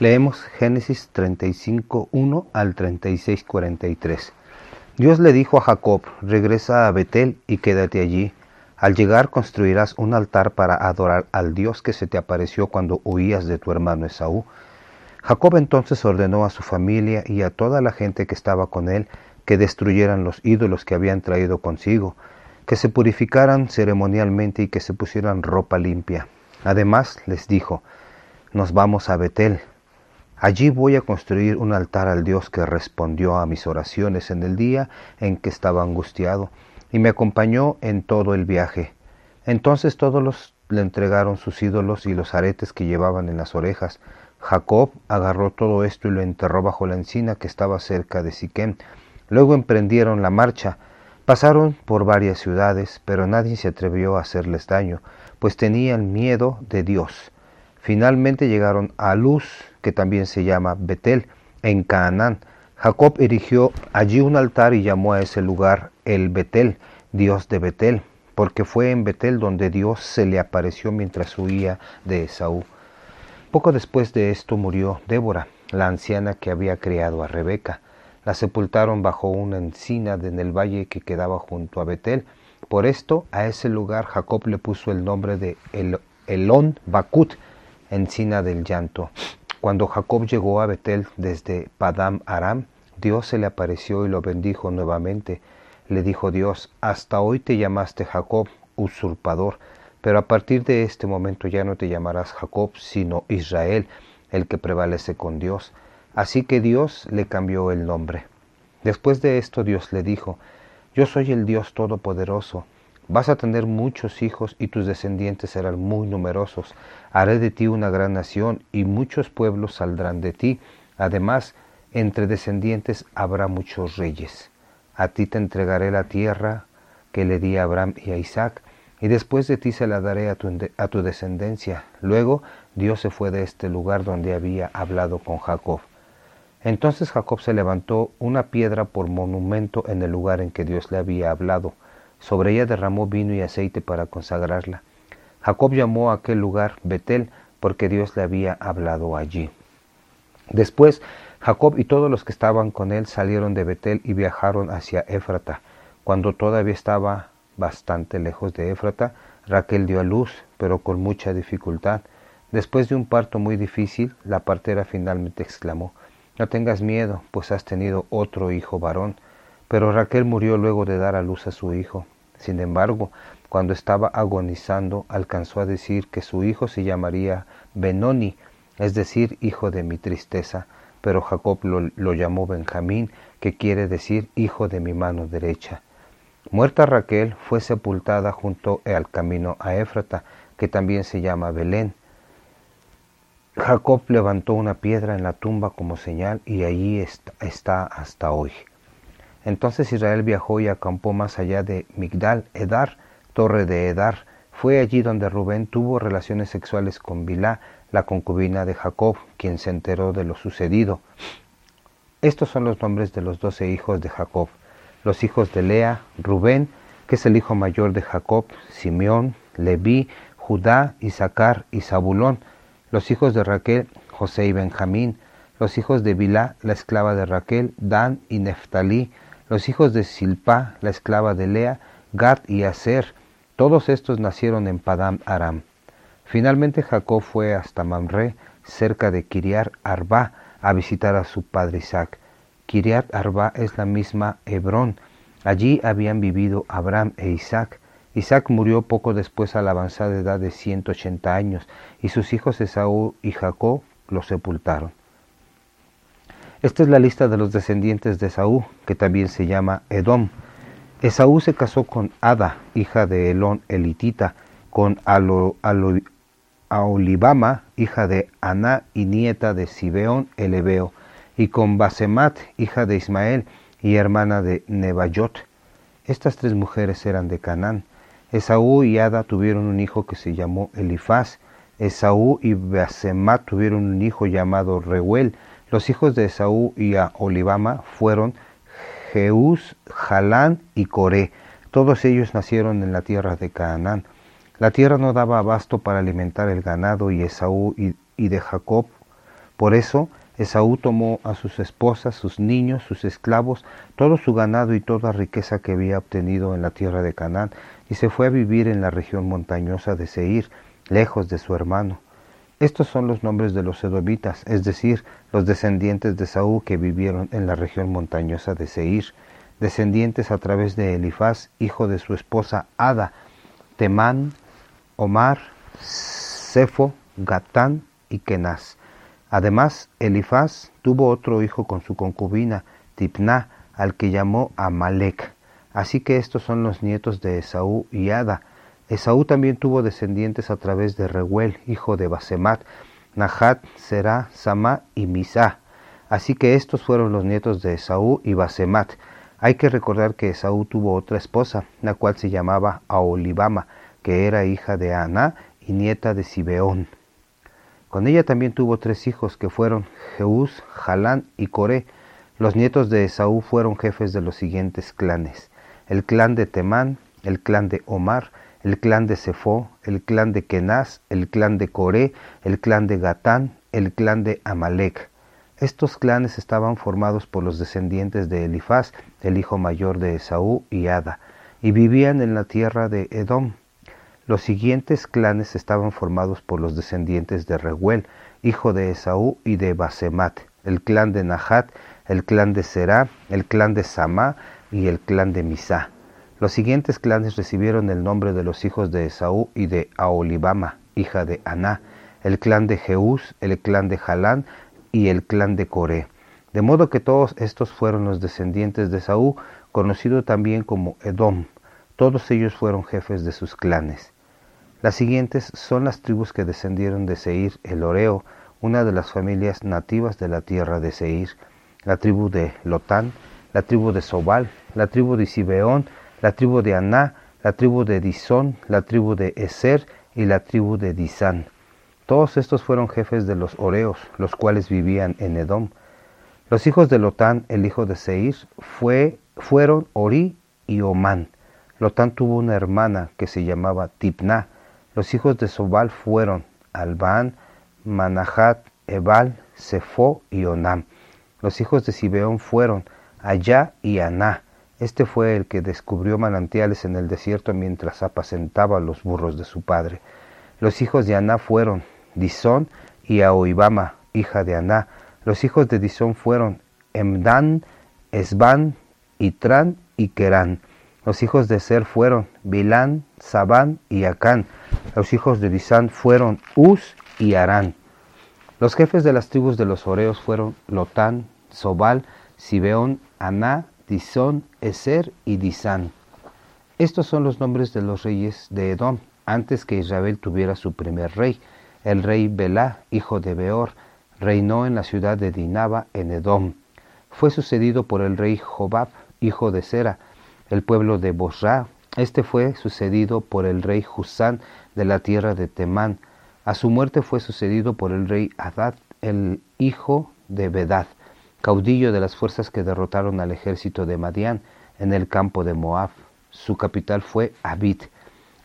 Leemos Génesis 35, 1 al 36, 43. Dios le dijo a Jacob, regresa a Betel y quédate allí. Al llegar construirás un altar para adorar al Dios que se te apareció cuando huías de tu hermano Esaú. Jacob entonces ordenó a su familia y a toda la gente que estaba con él que destruyeran los ídolos que habían traído consigo, que se purificaran ceremonialmente y que se pusieran ropa limpia. Además les dijo, nos vamos a Betel, Allí voy a construir un altar al Dios que respondió a mis oraciones en el día en que estaba angustiado y me acompañó en todo el viaje. Entonces todos los le entregaron sus ídolos y los aretes que llevaban en las orejas. Jacob agarró todo esto y lo enterró bajo la encina que estaba cerca de Siquem. Luego emprendieron la marcha. Pasaron por varias ciudades, pero nadie se atrevió a hacerles daño, pues tenían miedo de Dios. Finalmente llegaron a Luz, que también se llama Betel, en Canaán. Jacob erigió allí un altar y llamó a ese lugar el Betel, Dios de Betel, porque fue en Betel donde Dios se le apareció mientras huía de Esaú. Poco después de esto murió Débora, la anciana que había criado a Rebeca. La sepultaron bajo una encina en el valle que quedaba junto a Betel. Por esto a ese lugar Jacob le puso el nombre de Elón Bakut, encina del llanto. Cuando Jacob llegó a Betel desde Padam Aram, Dios se le apareció y lo bendijo nuevamente. Le dijo Dios, hasta hoy te llamaste Jacob, usurpador, pero a partir de este momento ya no te llamarás Jacob, sino Israel, el que prevalece con Dios. Así que Dios le cambió el nombre. Después de esto Dios le dijo, Yo soy el Dios Todopoderoso, Vas a tener muchos hijos y tus descendientes serán muy numerosos. Haré de ti una gran nación y muchos pueblos saldrán de ti. Además, entre descendientes habrá muchos reyes. A ti te entregaré la tierra que le di a Abraham y a Isaac, y después de ti se la daré a tu, a tu descendencia. Luego Dios se fue de este lugar donde había hablado con Jacob. Entonces Jacob se levantó una piedra por monumento en el lugar en que Dios le había hablado sobre ella derramó vino y aceite para consagrarla. Jacob llamó a aquel lugar Betel porque Dios le había hablado allí. Después Jacob y todos los que estaban con él salieron de Betel y viajaron hacia Éfrata. Cuando todavía estaba bastante lejos de Éfrata, Raquel dio a luz, pero con mucha dificultad. Después de un parto muy difícil, la partera finalmente exclamó, No tengas miedo, pues has tenido otro hijo varón. Pero Raquel murió luego de dar a luz a su hijo. Sin embargo, cuando estaba agonizando, alcanzó a decir que su hijo se llamaría Benoni, es decir, hijo de mi tristeza, pero Jacob lo, llamó Benjamín, que quiere decir hijo de mi mano derecha. Muerta Raquel, fue sepultada junto al camino a Éfrata, que también se llama Belén. Jacob levantó una piedra en la tumba como señal y allí está hasta hoy. Entonces Israel viajó y acampó más allá de Migdal, Edar, torre de Edar. Fue allí donde Rubén tuvo relaciones sexuales con Bilá, la concubina de Jacob, quien se enteró de lo sucedido. Estos son los nombres de los doce hijos de Jacob. Los hijos de Lea, Rubén, que es el hijo mayor de Jacob, Simeón, Leví, Judá, Isaacar y Zabulón. Los hijos de Raquel, José y Benjamín. Los hijos de Bilá, la esclava de Raquel, Dan y Neftalí los hijos de Silpa, la esclava de Lea, Gad y Aser, todos estos nacieron en Padam Aram. Finalmente Jacob fue hasta Mamre, cerca de Kiriar Arba, a visitar a su padre Isaac. Kiriat Arba es la misma Hebrón. Allí habían vivido Abraham e Isaac. Isaac murió poco después a la avanzada edad de 180 años, y sus hijos Esaú y Jacob lo sepultaron. Esta es la lista de los descendientes de Esaú, que también se llama Edom. Esaú se casó con Ada, hija de Elón elitita, con Aolibama, hija de Aná y nieta de Sibeón el Ebeo, y con Basemat, hija de Ismael y hermana de Nebayot. Estas tres mujeres eran de Canaán. Esaú y Ada tuvieron un hijo que se llamó Elifaz. Esaú y Basemat tuvieron un hijo llamado Reuel. Los hijos de Esaú y a Olivama fueron Jeús, Jalán y Coré. Todos ellos nacieron en la tierra de Canaán. La tierra no daba abasto para alimentar el ganado y Esaú y, de Jacob Por eso Esaú tomó a sus esposas, sus niños, sus esclavos, todo su ganado y toda riqueza que había obtenido en la tierra de Canaán, y se fue a vivir en la región montañosa de Seir, lejos de su hermano. Estos son los nombres de los edomitas, es decir, los descendientes de Esaú que vivieron en la región montañosa de Seir, descendientes a través de Elifaz, hijo de su esposa Ada, Temán, Omar, Sefo, Gatán y Kenaz. Además, Elifaz tuvo otro hijo con su concubina, Tipná, al que llamó Amalek. Así que estos son los nietos de Esaú y Ada. Esaú también tuvo descendientes a través de Reuel, hijo de Basemat, Nahat, Será, Samá y Misá. Así que estos fueron los nietos de Esaú y Basemat. Hay que recordar que Esaú tuvo otra esposa, la cual se llamaba Aolibama, que era hija de Aná y nieta de Sibeón. Con ella también tuvo tres hijos que fueron Jeús, Jalán y Coré. Los nietos de Esaú fueron jefes de los siguientes clanes: el clan de Temán, el clan de Omar, el clan de Sefó, el clan de Kenaz, el clan de Coré, el clan de Gatán, el clan de Amalek. Estos clanes estaban formados por los descendientes de Elifaz, el hijo mayor de Esaú y Ada, y vivían en la tierra de Edom. Los siguientes clanes estaban formados por los descendientes de Reuel, hijo de Esaú y de Basemat, el clan de Nahat, el clan de Será, el clan de Samá y el clan de Misá. Los siguientes clanes recibieron el nombre de los hijos de Esaú y de Aolibama, hija de Aná, el clan de Jeús, el clan de Jalán y el clan de Coré. De modo que todos estos fueron los descendientes de Esaú, conocido también como Edom. Todos ellos fueron jefes de sus clanes. Las siguientes son las tribus que descendieron de Seir el Oreo, una de las familias nativas de la tierra de Seir, la tribu de Lotán, la tribu de Sobal, la tribu de Sibeón, la tribu de Aná, la tribu de Disón, la tribu de Eser y la tribu de Disán. Todos estos fueron jefes de los Oreos, los cuales vivían en Edom. Los hijos de Lotán, el hijo de Seir, fue, fueron Ori y Omán. Lotán tuvo una hermana que se llamaba Tipná, los hijos de Sobal fueron Albán, Manahat, Ebal, Sefo y Onam. Los hijos de Sibeón fueron Allá y Aná. Este fue el que descubrió manantiales en el desierto mientras apacentaba los burros de su padre. Los hijos de Aná fueron Disón y Aoibama, hija de Aná. Los hijos de Disón fueron Emdan, Esban, Itran y Kerán. Los hijos de Ser fueron Bilán, Sabán y Acán. Los hijos de Disán fueron Uz y Arán. Los jefes de las tribus de los Oreos fueron Lotán, Sobal, Sibeón, Aná, Disón, Eser y Disán. Estos son los nombres de los reyes de Edom, antes que Israel tuviera su primer rey. El rey Belá, hijo de Beor, reinó en la ciudad de Dinaba, en Edom. Fue sucedido por el rey Jobab, hijo de Sera, el pueblo de Bosra. Este fue sucedido por el rey Husán de la tierra de Temán. A su muerte fue sucedido por el rey Adad, el hijo de Bedad, caudillo de las fuerzas que derrotaron al ejército de Madián en el campo de Moab. Su capital fue Abid.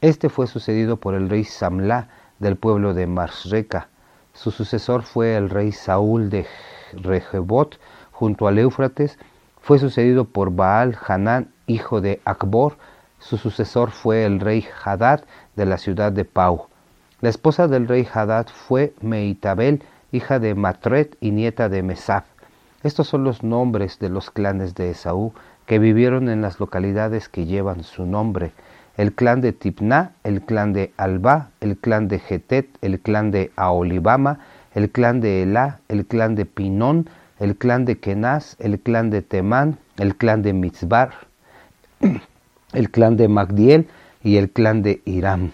Este fue sucedido por el rey Samlá del pueblo de Marsreca. Su sucesor fue el rey Saúl de Rejebot junto al Éufrates. Fue sucedido por Baal Hanán, hijo de Akbor. Su sucesor fue el rey Hadad de la ciudad de Pau. La esposa del rey Hadad fue Meitabel, hija de Matret y nieta de Mesaf. Estos son los nombres de los clanes de Esaú que vivieron en las localidades que llevan su nombre. El clan de Tipná, el clan de Alba, el clan de Getet, el clan de Aolibama, el clan de Elá, el clan de Pinón, el clan de Kenaz, el clan de Temán, el clan de Mitzbar, el clan de Magdiel y el clan de Hiram.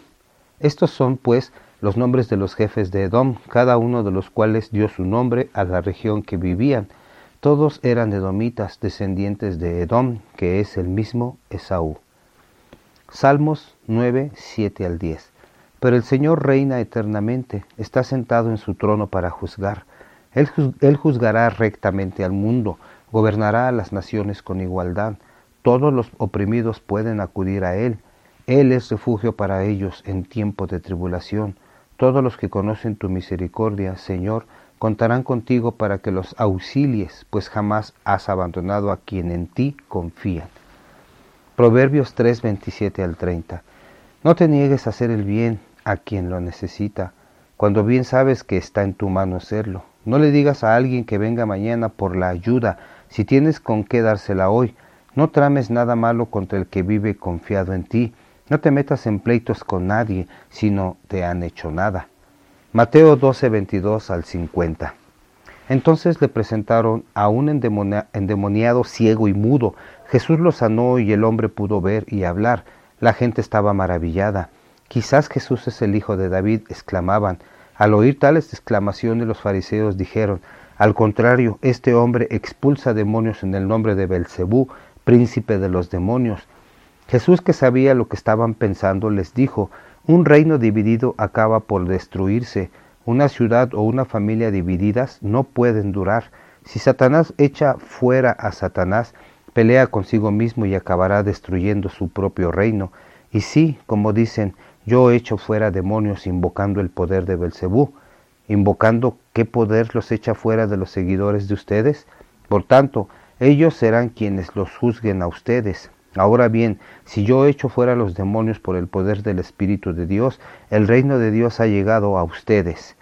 Estos son, pues, los nombres de los jefes de Edom, cada uno de los cuales dio su nombre a la región que vivían. Todos eran edomitas, descendientes de Edom, que es el mismo Esaú. Salmos 9, 7 al 10. Pero el Señor reina eternamente, está sentado en su trono para juzgar. Él, juzgará rectamente al mundo, gobernará a las naciones con igualdad. Todos los oprimidos pueden acudir a Él. Él es refugio para ellos en tiempo de tribulación. Todos los que conocen tu misericordia, Señor, contarán contigo para que los auxilies, pues jamás has abandonado a quien en ti confían. Proverbios 3, 27 al 30. No te niegues a hacer el bien a quien lo necesita, cuando bien sabes que está en tu mano hacerlo. No le digas a alguien que venga mañana por la ayuda, si tienes con qué dársela hoy. No trames nada malo contra el que vive confiado en ti. No te metas en pleitos con nadie si no te han hecho nada. Mateo 12, 22 al 50. Entonces le presentaron a un endemoniado ciego y mudo. Jesús lo sanó y el hombre pudo ver y hablar. La gente estaba maravillada. Quizás Jesús es el hijo de David, exclamaban. Al oír tales exclamaciones los fariseos dijeron, al contrario, este hombre expulsa demonios en el nombre de Belcebú, príncipe de los demonios. Jesús, que sabía lo que estaban pensando, les dijo, un reino dividido acaba por destruirse. Una ciudad o una familia divididas no pueden durar. Si Satanás echa fuera a Satanás, pelea consigo mismo y acabará destruyendo su propio reino. Y sí, como dicen, yo echo fuera demonios invocando el poder de Belcebú. ¿Invocando qué poder los echa fuera de los seguidores de ustedes? Por tanto, ellos serán quienes los juzguen a ustedes. Ahora bien, si yo echo fuera los demonios por el poder del Espíritu de Dios, el reino de Dios ha llegado a ustedes.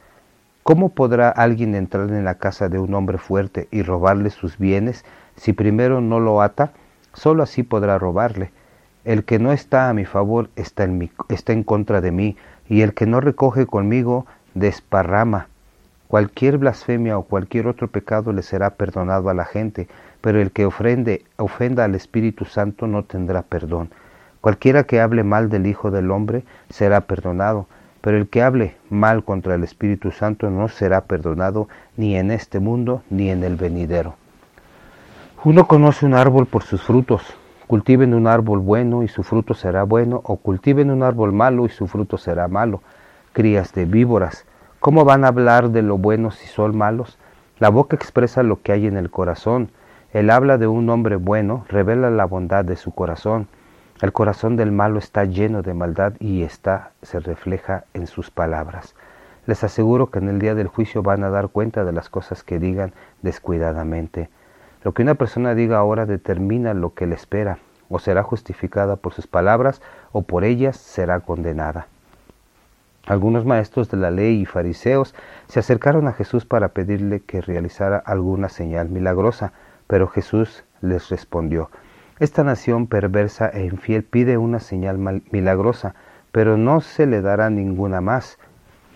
¿Cómo podrá alguien entrar en la casa de un hombre fuerte y robarle sus bienes si primero no lo ata? Solo así podrá robarle. El que no está a mi favor está en, está en contra de mí, y el que no recoge conmigo desparrama. Cualquier blasfemia o cualquier otro pecado le será perdonado a la gente, pero el que ofrende, ofenda al Espíritu Santo no tendrá perdón. Cualquiera que hable mal del Hijo del Hombre será perdonado, pero el que hable mal contra el Espíritu Santo no será perdonado ni en este mundo ni en el venidero. Uno conoce un árbol por sus frutos. Cultiven un árbol bueno y su fruto será bueno, o cultiven un árbol malo y su fruto será malo. Crías de víboras, ¿cómo van a hablar de lo bueno si son malos? La boca expresa lo que hay en el corazón. El habla de un hombre bueno revela la bondad de su corazón. El corazón del malo está lleno de maldad y está se refleja en sus palabras. Les aseguro que en el día del juicio van a dar cuenta de las cosas que digan descuidadamente. Lo que una persona diga ahora determina lo que le espera, o será justificada por sus palabras, o por ellas será condenada. Algunos maestros de la ley y fariseos se acercaron a Jesús para pedirle que realizara alguna señal milagrosa. Pero Jesús les respondió, Esta nación perversa e infiel pide una señal milagrosa, pero no se le dará ninguna más,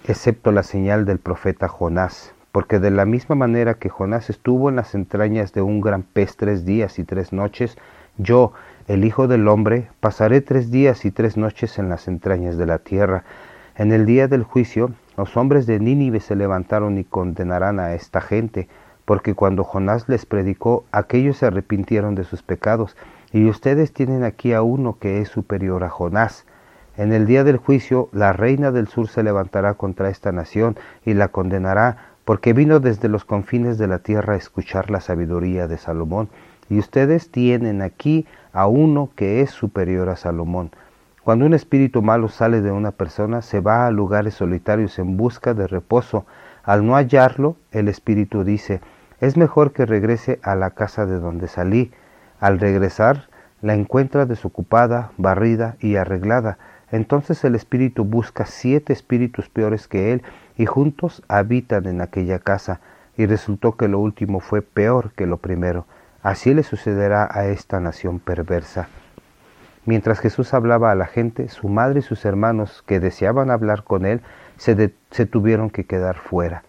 excepto la señal del profeta Jonás. Porque de la misma manera que Jonás estuvo en las entrañas de un gran pez tres días y tres noches, yo, el Hijo del Hombre, pasaré tres días y tres noches en las entrañas de la tierra. En el día del juicio, los hombres de Nínive se levantaron y condenarán a esta gente, porque cuando Jonás les predicó, aquellos se arrepintieron de sus pecados, y ustedes tienen aquí a uno que es superior a Jonás. En el día del juicio, la reina del sur se levantará contra esta nación y la condenará, porque vino desde los confines de la tierra a escuchar la sabiduría de Salomón, y ustedes tienen aquí a uno que es superior a Salomón. Cuando un espíritu malo sale de una persona, se va a lugares solitarios en busca de reposo. Al no hallarlo, el espíritu dice, es mejor que regrese a la casa de donde salí. Al regresar, la encuentra desocupada, barrida y arreglada. Entonces el espíritu busca siete espíritus peores que él y juntos habitan en aquella casa. Y resultó que lo último fue peor que lo primero. Así le sucederá a esta nación perversa. Mientras Jesús hablaba a la gente, su madre y sus hermanos que deseaban hablar con él se, se tuvieron que quedar fuera.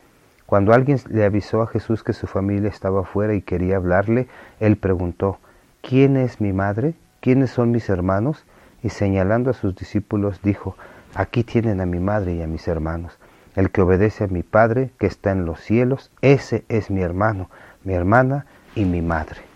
Cuando alguien le avisó a Jesús que su familia estaba fuera y quería hablarle, él preguntó, ¿quién es mi madre? ¿Quiénes son mis hermanos? Y señalando a sus discípulos dijo, aquí tienen a mi madre y a mis hermanos. El que obedece a mi Padre que está en los cielos, ese es mi hermano, mi hermana y mi madre.